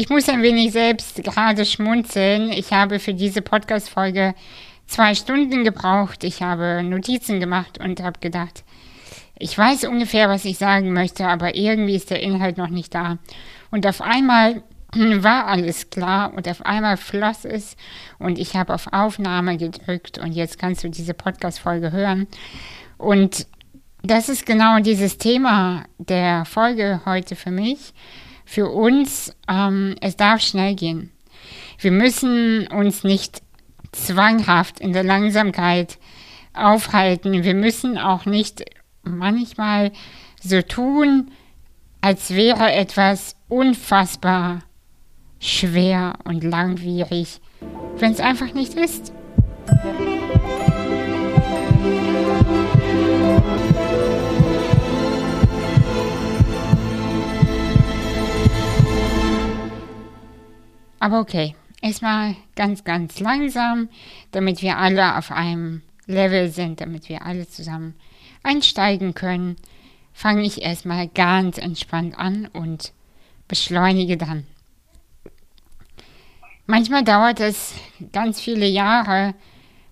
Ich muss ein wenig selbst gerade schmunzeln. Ich habe für diese Podcast-Folge zwei Stunden gebraucht. Ich habe Notizen gemacht und habe gedacht, ich weiß ungefähr, was ich sagen möchte, aber irgendwie ist der Inhalt noch nicht da. Und auf einmal war alles klar und auf einmal floss es und ich habe auf Aufnahme gedrückt und jetzt kannst du diese Podcast-Folge hören. Und das ist genau dieses Thema der Folge heute für mich. Für uns, ähm, es darf schnell gehen. Wir müssen uns nicht zwanghaft in der Langsamkeit aufhalten. Wir müssen auch nicht manchmal so tun, als wäre etwas unfassbar schwer und langwierig, wenn es einfach nicht ist. Aber okay, erstmal ganz, ganz langsam, damit wir alle auf einem Level sind, damit wir alle zusammen einsteigen können, fange ich erstmal ganz entspannt an und beschleunige dann. Manchmal dauert es ganz viele Jahre,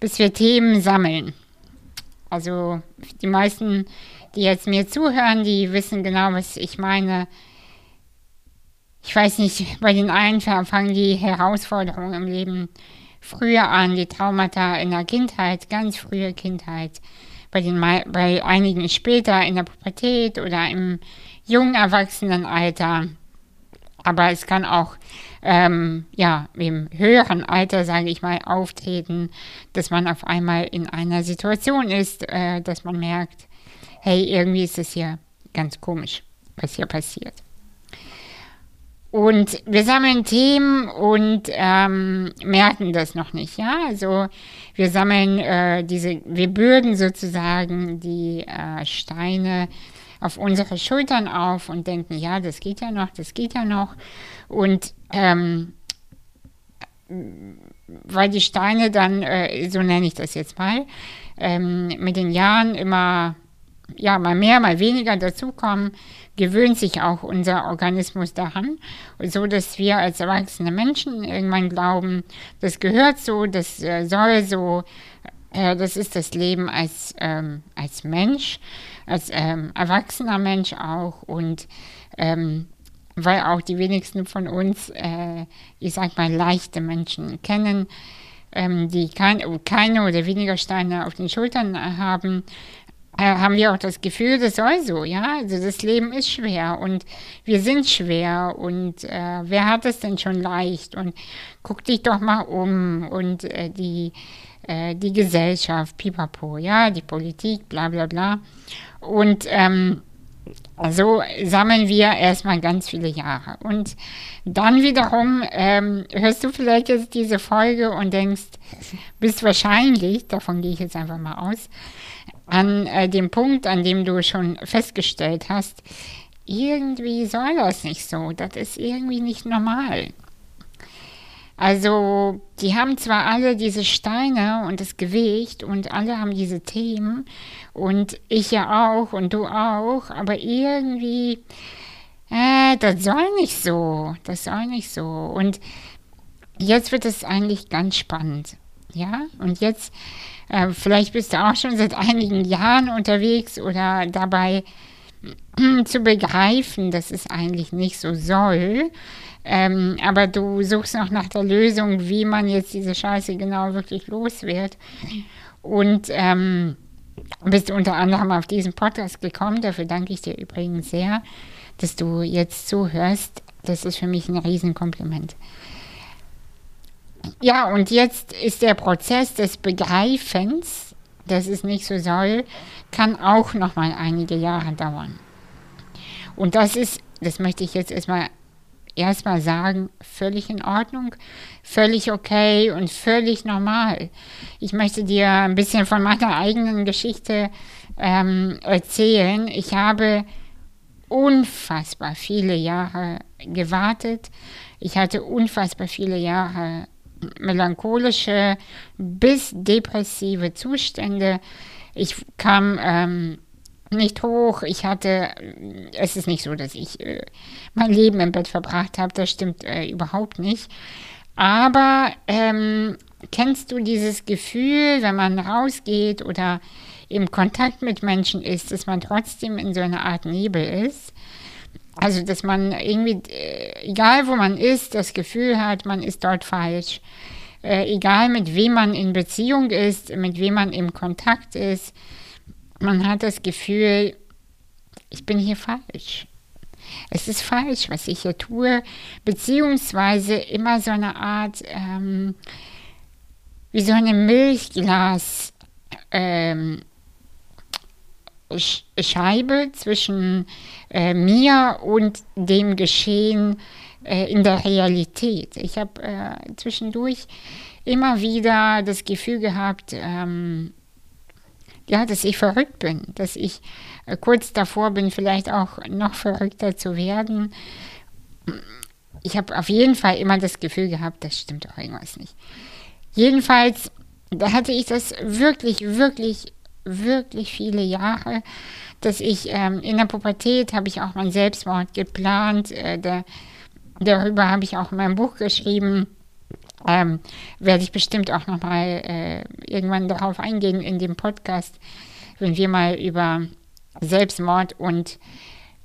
bis wir Themen sammeln. Also die meisten, die jetzt mir zuhören, die wissen genau, was ich meine. Ich weiß nicht, bei den einen fangen die Herausforderungen im Leben früher an, die Traumata in der Kindheit, ganz frühe Kindheit. Bei, den, bei einigen später in der Pubertät oder im jungen Erwachsenenalter. Aber es kann auch ähm, ja, im höheren Alter, sage ich mal, auftreten, dass man auf einmal in einer Situation ist, äh, dass man merkt, hey, irgendwie ist es hier ganz komisch, was hier passiert. Und wir sammeln Themen und ähm, merken das noch nicht, ja. Also wir sammeln äh, diese, wir bürden sozusagen die äh, Steine auf unsere Schultern auf und denken, ja, das geht ja noch, das geht ja noch. Und ähm, weil die Steine dann, äh, so nenne ich das jetzt mal, ähm, mit den Jahren immer, ja, mal mehr, mal weniger dazukommen, gewöhnt sich auch unser Organismus daran, so dass wir als erwachsene Menschen irgendwann glauben, das gehört so, das äh, soll so, äh, das ist das Leben als, ähm, als Mensch, als ähm, erwachsener Mensch auch und ähm, weil auch die wenigsten von uns, äh, ich sag mal, leichte Menschen kennen, ähm, die kein, keine oder weniger Steine auf den Schultern haben, haben wir auch das Gefühl, das soll so, ja. Also das Leben ist schwer und wir sind schwer und äh, wer hat es denn schon leicht? Und guck dich doch mal um und äh, die, äh, die Gesellschaft, pipapo, ja, die Politik, bla bla bla. Und ähm, so sammeln wir erstmal ganz viele Jahre. Und dann wiederum ähm, hörst du vielleicht jetzt diese Folge und denkst, bist wahrscheinlich, davon gehe ich jetzt einfach mal aus, an äh, dem Punkt, an dem du schon festgestellt hast, irgendwie soll das nicht so, das ist irgendwie nicht normal. Also, die haben zwar alle diese Steine und das Gewicht und alle haben diese Themen und ich ja auch und du auch, aber irgendwie, äh, das soll nicht so, das soll nicht so. Und jetzt wird es eigentlich ganz spannend, ja? Und jetzt, äh, vielleicht bist du auch schon seit einigen Jahren unterwegs oder dabei zu begreifen, dass es eigentlich nicht so soll. Ähm, aber du suchst noch nach der Lösung, wie man jetzt diese Scheiße genau wirklich los wird. Und ähm, bist unter anderem auf diesen Podcast gekommen. Dafür danke ich dir übrigens sehr, dass du jetzt zuhörst. Das ist für mich ein Riesenkompliment. Ja, und jetzt ist der Prozess des Begreifens, dass es nicht so soll, kann auch noch mal einige Jahre dauern. Und das ist, das möchte ich jetzt erstmal erstmal sagen, völlig in Ordnung, völlig okay und völlig normal. Ich möchte dir ein bisschen von meiner eigenen Geschichte ähm, erzählen. Ich habe unfassbar viele Jahre gewartet. Ich hatte unfassbar viele Jahre melancholische bis depressive Zustände. Ich kam ähm, nicht hoch. Ich hatte, es ist nicht so, dass ich äh, mein Leben im Bett verbracht habe, das stimmt äh, überhaupt nicht. Aber ähm, kennst du dieses Gefühl, wenn man rausgeht oder im Kontakt mit Menschen ist, dass man trotzdem in so einer Art Nebel ist? Also, dass man irgendwie, äh, egal wo man ist, das Gefühl hat, man ist dort falsch. Äh, egal mit wem man in Beziehung ist, mit wem man im Kontakt ist, man hat das Gefühl, ich bin hier falsch. Es ist falsch, was ich hier tue, beziehungsweise immer so eine Art, ähm, wie so eine Milchglas, ähm, Scheibe zwischen äh, mir und dem Geschehen äh, in der Realität. Ich habe äh, zwischendurch immer wieder das Gefühl gehabt, ähm, ja, dass ich verrückt bin, dass ich äh, kurz davor bin, vielleicht auch noch verrückter zu werden. Ich habe auf jeden Fall immer das Gefühl gehabt, das stimmt doch irgendwas nicht. Jedenfalls, da hatte ich das wirklich, wirklich, wirklich viele Jahre, dass ich ähm, in der Pubertät habe ich auch mein Selbstmord geplant. Äh, da, darüber habe ich auch in meinem Buch geschrieben. Ähm, werde ich bestimmt auch nochmal äh, irgendwann darauf eingehen in dem Podcast, wenn wir mal über Selbstmord und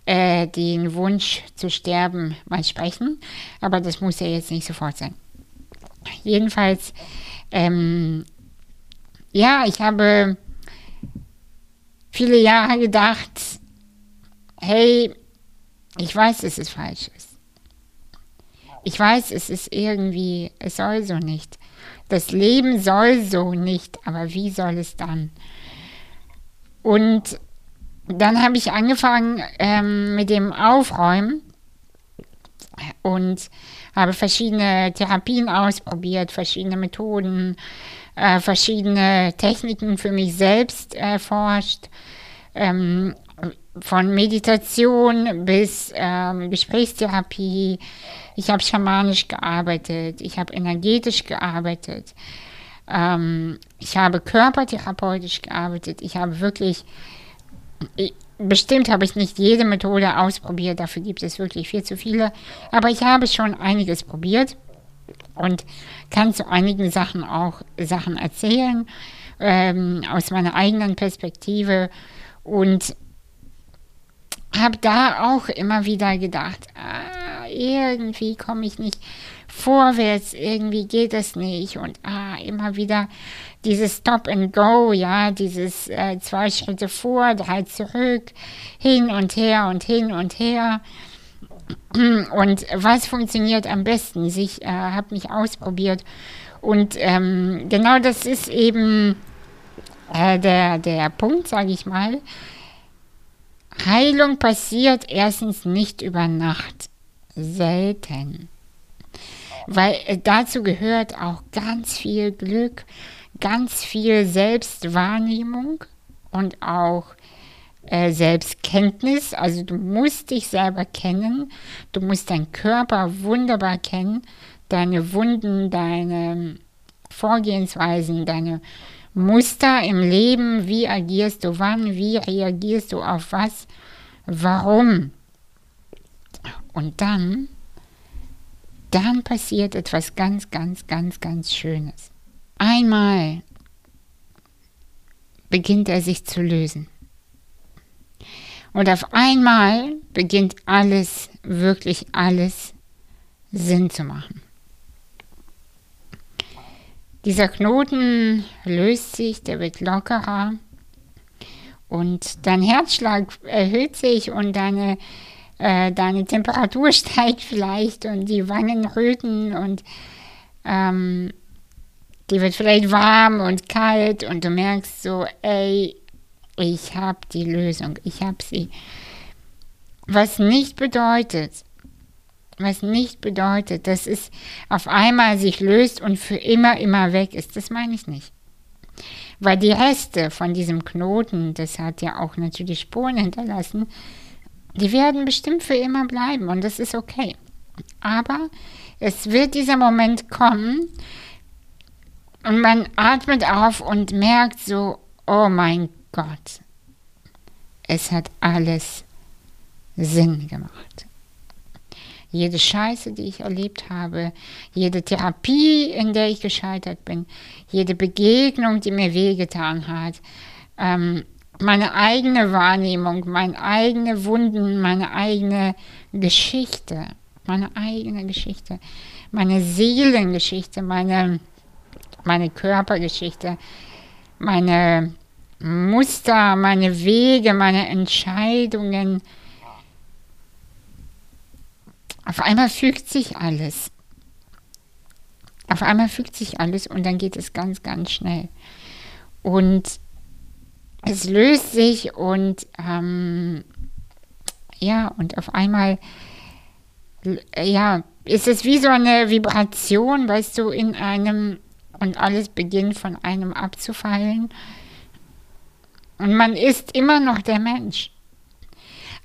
äh, den Wunsch zu sterben mal sprechen. Aber das muss ja jetzt nicht sofort sein. Jedenfalls, ähm, ja, ich habe viele Jahre gedacht, hey, ich weiß, dass es falsch ist. Ich weiß, es ist irgendwie, es soll so nicht. Das Leben soll so nicht, aber wie soll es dann? Und dann habe ich angefangen ähm, mit dem Aufräumen und habe verschiedene Therapien ausprobiert, verschiedene Methoden, äh, verschiedene Techniken für mich selbst erforscht. Ähm, von Meditation bis ähm, Gesprächstherapie. Ich habe schamanisch gearbeitet, ich habe energetisch gearbeitet, ähm, ich habe körpertherapeutisch gearbeitet. Ich habe wirklich, ich, bestimmt habe ich nicht jede Methode ausprobiert, dafür gibt es wirklich viel zu viele, aber ich habe schon einiges probiert und kann zu einigen Sachen auch Sachen erzählen ähm, aus meiner eigenen Perspektive und habe da auch immer wieder gedacht, ah, irgendwie komme ich nicht vorwärts, irgendwie geht es nicht und ah, immer wieder dieses Stop and Go, ja, dieses äh, zwei Schritte vor, drei zurück, hin und her und hin und her. Und was funktioniert am besten? Ich äh, habe mich ausprobiert und ähm, genau das ist eben äh, der, der Punkt, sage ich mal Heilung passiert erstens nicht über Nacht. Selten. Weil äh, dazu gehört auch ganz viel Glück, ganz viel Selbstwahrnehmung und auch äh, Selbstkenntnis. Also du musst dich selber kennen, du musst deinen Körper wunderbar kennen, deine Wunden, deine Vorgehensweisen, deine Muster im Leben, wie agierst du wann, wie reagierst du auf was, warum. Und dann, dann passiert etwas ganz, ganz, ganz, ganz Schönes. Einmal beginnt er sich zu lösen. Und auf einmal beginnt alles, wirklich alles Sinn zu machen. Dieser Knoten löst sich, der wird lockerer und dein Herzschlag erhöht sich und deine, äh, deine Temperatur steigt vielleicht und die Wangen röten und ähm, die wird vielleicht warm und kalt und du merkst so, ey, ich habe die Lösung, ich habe sie. Was nicht bedeutet, was nicht bedeutet, dass es auf einmal sich löst und für immer, immer weg ist. Das meine ich nicht. Weil die Reste von diesem Knoten, das hat ja auch natürlich Spuren hinterlassen, die werden bestimmt für immer bleiben und das ist okay. Aber es wird dieser Moment kommen und man atmet auf und merkt so, oh mein Gott, es hat alles Sinn gemacht. Jede Scheiße, die ich erlebt habe, jede Therapie, in der ich gescheitert bin, jede Begegnung, die mir wehgetan hat, ähm, meine eigene Wahrnehmung, meine eigene Wunden, meine eigene Geschichte, meine eigene Geschichte, meine Seelengeschichte, meine, meine Körpergeschichte, meine Muster, meine Wege, meine Entscheidungen. Auf einmal fügt sich alles. Auf einmal fügt sich alles und dann geht es ganz, ganz schnell. Und es löst sich und ähm, ja, und auf einmal ja, ist es wie so eine Vibration, weißt du, in einem und alles beginnt von einem abzufallen. Und man ist immer noch der Mensch.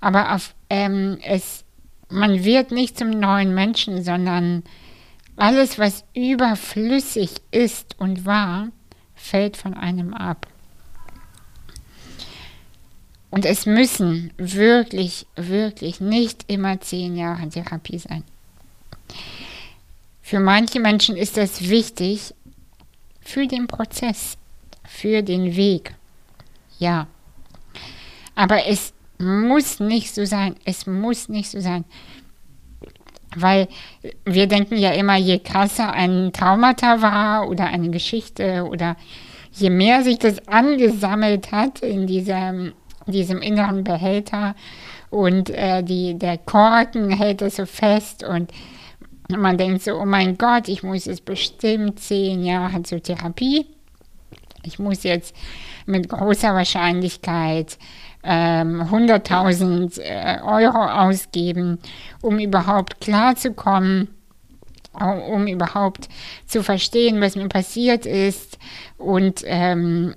Aber auf, ähm, es, man wird nicht zum neuen Menschen, sondern alles, was überflüssig ist und war, fällt von einem ab. Und es müssen wirklich, wirklich nicht immer zehn Jahre Therapie sein. Für manche Menschen ist das wichtig für den Prozess, für den Weg. Ja. Aber es muss nicht so sein. Es muss nicht so sein. Weil wir denken ja immer, je krasser ein Traumata war oder eine Geschichte oder je mehr sich das angesammelt hat in diesem diesem inneren Behälter und äh, die, der Korken hält das so fest und man denkt so, oh mein Gott, ich muss jetzt bestimmt zehn Jahre zur Therapie. Ich muss jetzt mit großer Wahrscheinlichkeit ähm, 100.000 äh, Euro ausgeben, um überhaupt klarzukommen, um überhaupt zu verstehen, was mir passiert ist und ähm,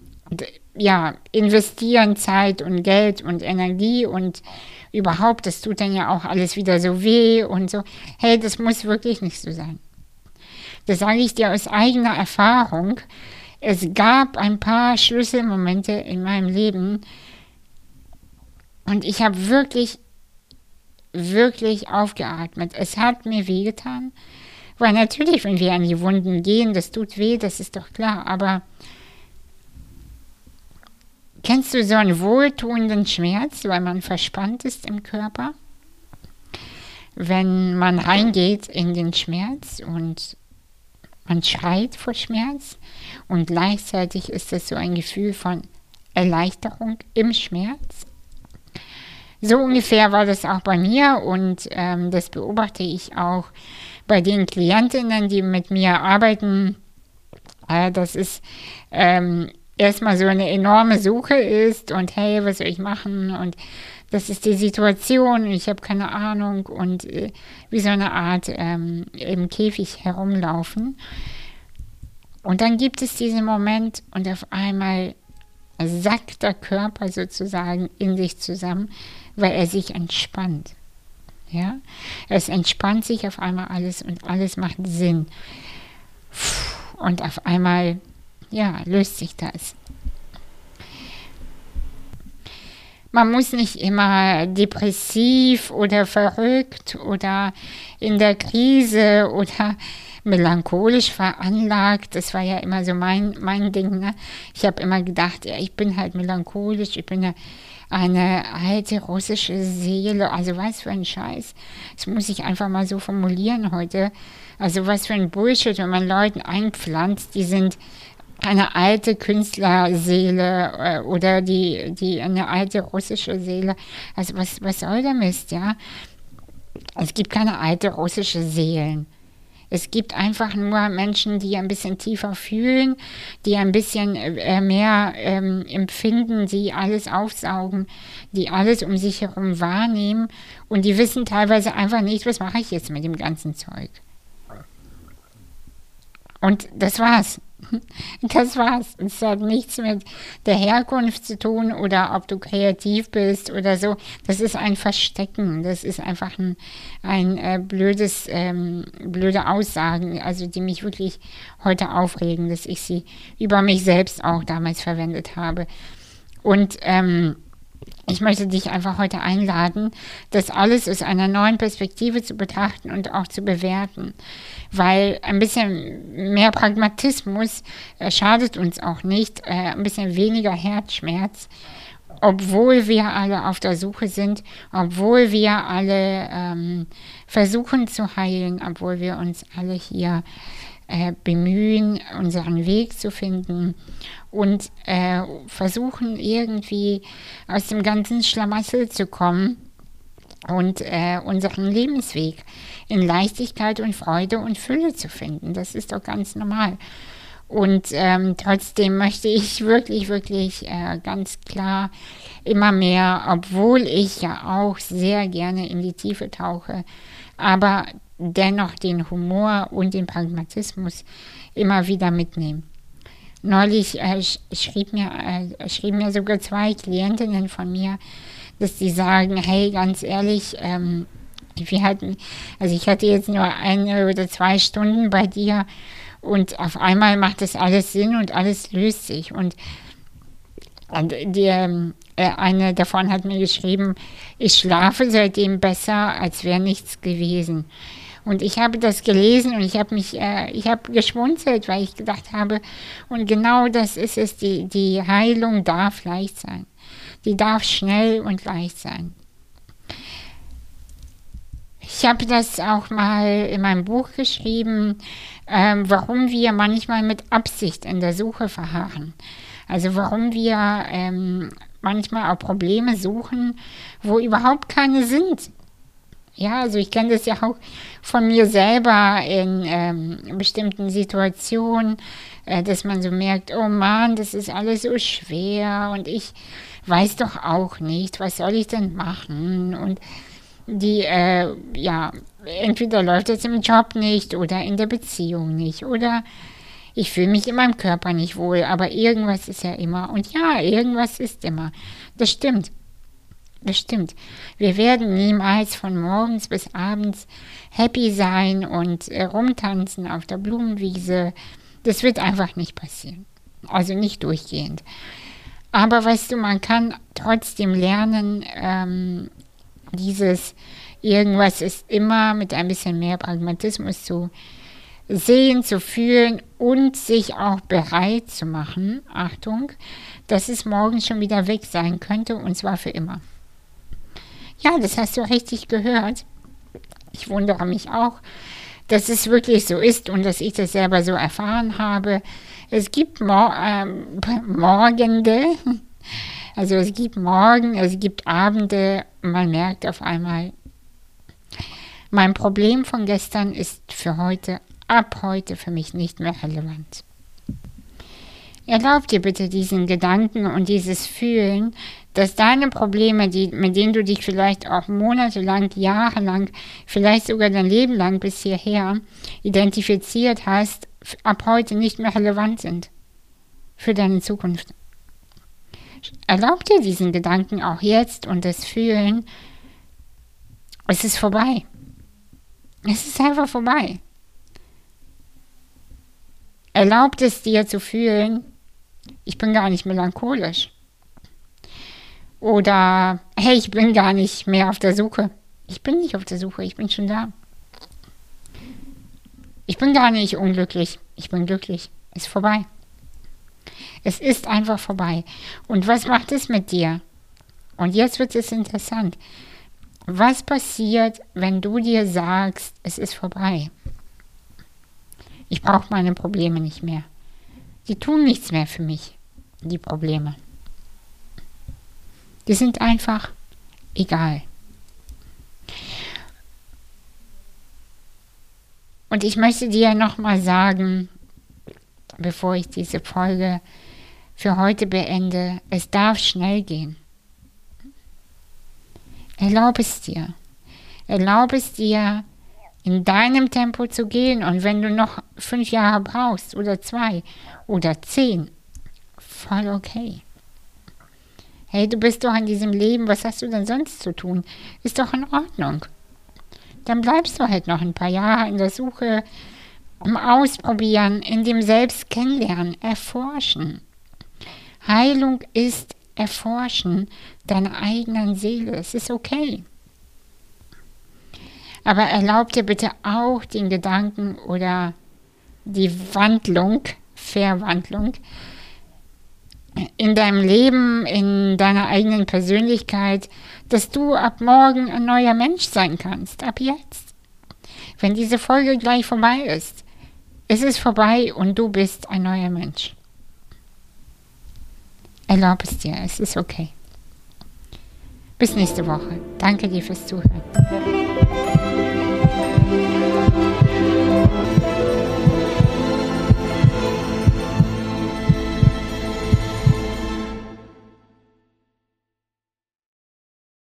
ja, investieren Zeit und Geld und Energie und überhaupt, das tut dann ja auch alles wieder so weh und so. Hey, das muss wirklich nicht so sein. Das sage ich dir aus eigener Erfahrung. Es gab ein paar Schlüsselmomente in meinem Leben und ich habe wirklich, wirklich aufgeatmet. Es hat mir wehgetan, weil natürlich, wenn wir an die Wunden gehen, das tut weh, das ist doch klar, aber Kennst du so einen wohltuenden Schmerz, weil man verspannt ist im Körper? Wenn man reingeht in den Schmerz und man schreit vor Schmerz und gleichzeitig ist das so ein Gefühl von Erleichterung im Schmerz. So ungefähr war das auch bei mir und ähm, das beobachte ich auch bei den Klientinnen, die mit mir arbeiten. Äh, das ist ähm, erstmal so eine enorme Suche ist und hey, was soll ich machen und das ist die Situation ich habe keine Ahnung und äh, wie so eine Art ähm, im Käfig herumlaufen. Und dann gibt es diesen Moment und auf einmal sackt der Körper sozusagen in sich zusammen, weil er sich entspannt. Ja, es entspannt sich auf einmal alles und alles macht Sinn. Und auf einmal ja, löst sich das. Man muss nicht immer depressiv oder verrückt oder in der Krise oder melancholisch veranlagt. Das war ja immer so mein, mein Ding. Ne? Ich habe immer gedacht, ja, ich bin halt melancholisch, ich bin eine, eine alte russische Seele. Also was für ein Scheiß. Das muss ich einfach mal so formulieren heute. Also was für ein Bullshit, wenn man Leuten einpflanzt, die sind eine alte Künstlerseele äh, oder die, die eine alte russische Seele. Also was, was soll der Mist, ja? Es gibt keine alte russische Seelen. Es gibt einfach nur Menschen, die ein bisschen tiefer fühlen, die ein bisschen äh, mehr ähm, empfinden, die alles aufsaugen, die alles um sich herum wahrnehmen und die wissen teilweise einfach nicht, was mache ich jetzt mit dem ganzen Zeug. Und das war's. Das war's. Es hat nichts mit der Herkunft zu tun oder ob du kreativ bist oder so. Das ist ein Verstecken. Das ist einfach ein, ein äh, blödes, ähm, blöde Aussagen, also die mich wirklich heute aufregen, dass ich sie über mich selbst auch damals verwendet habe. Und ähm, ich möchte dich einfach heute einladen, das alles aus einer neuen Perspektive zu betrachten und auch zu bewerten. Weil ein bisschen mehr Pragmatismus äh, schadet uns auch nicht, äh, ein bisschen weniger Herzschmerz, obwohl wir alle auf der Suche sind, obwohl wir alle ähm, versuchen zu heilen, obwohl wir uns alle hier äh, bemühen, unseren Weg zu finden und äh, versuchen irgendwie aus dem ganzen Schlamassel zu kommen und äh, unseren Lebensweg in Leichtigkeit und Freude und Fülle zu finden. Das ist doch ganz normal. Und ähm, trotzdem möchte ich wirklich, wirklich äh, ganz klar immer mehr, obwohl ich ja auch sehr gerne in die Tiefe tauche, aber dennoch den Humor und den Pragmatismus immer wieder mitnehmen. Neulich äh, schrieb mir, äh, schrieben mir sogar zwei Klientinnen von mir, dass sie sagen, hey, ganz ehrlich, ähm, wir hatten, also ich hatte jetzt nur eine oder zwei Stunden bei dir und auf einmal macht das alles Sinn und alles löst sich. Und, die, äh, eine davon hat mir geschrieben, ich schlafe seitdem besser, als wäre nichts gewesen. Und ich habe das gelesen und ich habe mich, äh, ich habe geschmunzelt, weil ich gedacht habe, und genau das ist es, die, die Heilung darf leicht sein. Die darf schnell und leicht sein. Ich habe das auch mal in meinem Buch geschrieben, ähm, warum wir manchmal mit Absicht in der Suche verharren. Also warum wir ähm, manchmal auch Probleme suchen, wo überhaupt keine sind. Ja, also ich kenne das ja auch von mir selber in ähm, bestimmten Situationen, äh, dass man so merkt, oh Mann, das ist alles so schwer und ich weiß doch auch nicht, was soll ich denn machen? Und die, äh, ja, entweder läuft es im Job nicht oder in der Beziehung nicht oder ich fühle mich in meinem Körper nicht wohl, aber irgendwas ist ja immer. Und ja, irgendwas ist immer. Das stimmt. Stimmt. Wir werden niemals von morgens bis abends happy sein und äh, rumtanzen auf der Blumenwiese. Das wird einfach nicht passieren. Also nicht durchgehend. Aber weißt du, man kann trotzdem lernen, ähm, dieses irgendwas ist immer mit ein bisschen mehr Pragmatismus zu sehen, zu fühlen und sich auch bereit zu machen, Achtung, dass es morgen schon wieder weg sein könnte und zwar für immer. Ja, das hast du richtig gehört. Ich wundere mich auch, dass es wirklich so ist und dass ich das selber so erfahren habe. Es gibt Mor ähm, Morgende, also es gibt Morgen, es gibt Abende, man merkt auf einmal, mein Problem von gestern ist für heute, ab heute für mich nicht mehr relevant. Erlaub dir bitte diesen Gedanken und dieses Fühlen, dass deine Probleme, die, mit denen du dich vielleicht auch monatelang, jahrelang, vielleicht sogar dein Leben lang bis hierher identifiziert hast, ab heute nicht mehr relevant sind für deine Zukunft. Erlaub dir diesen Gedanken auch jetzt und das Fühlen, es ist vorbei. Es ist einfach vorbei. Erlaubt es dir zu fühlen, ich bin gar nicht melancholisch. Oder, hey, ich bin gar nicht mehr auf der Suche. Ich bin nicht auf der Suche, ich bin schon da. Ich bin gar nicht unglücklich, ich bin glücklich. Ist vorbei. Es ist einfach vorbei. Und was macht es mit dir? Und jetzt wird es interessant. Was passiert, wenn du dir sagst, es ist vorbei? Ich brauche meine Probleme nicht mehr. Die tun nichts mehr für mich, die Probleme. Die sind einfach egal. Und ich möchte dir nochmal sagen, bevor ich diese Folge für heute beende, es darf schnell gehen. Erlaube es dir. Erlaube es dir, in deinem Tempo zu gehen. Und wenn du noch fünf Jahre brauchst oder zwei oder zehn, voll okay. Hey, du bist doch in diesem Leben, was hast du denn sonst zu tun? Ist doch in Ordnung. Dann bleibst du halt noch ein paar Jahre in der Suche, um Ausprobieren, in dem Selbst kennenlernen, erforschen. Heilung ist Erforschen deiner eigenen Seele. Es ist okay. Aber erlaub dir bitte auch den Gedanken oder die Wandlung, Verwandlung in deinem Leben, in deiner eigenen Persönlichkeit, dass du ab morgen ein neuer Mensch sein kannst, ab jetzt. Wenn diese Folge gleich vorbei ist, ist es vorbei und du bist ein neuer Mensch. Erlaub es dir, es ist okay. Bis nächste Woche. Danke dir fürs Zuhören.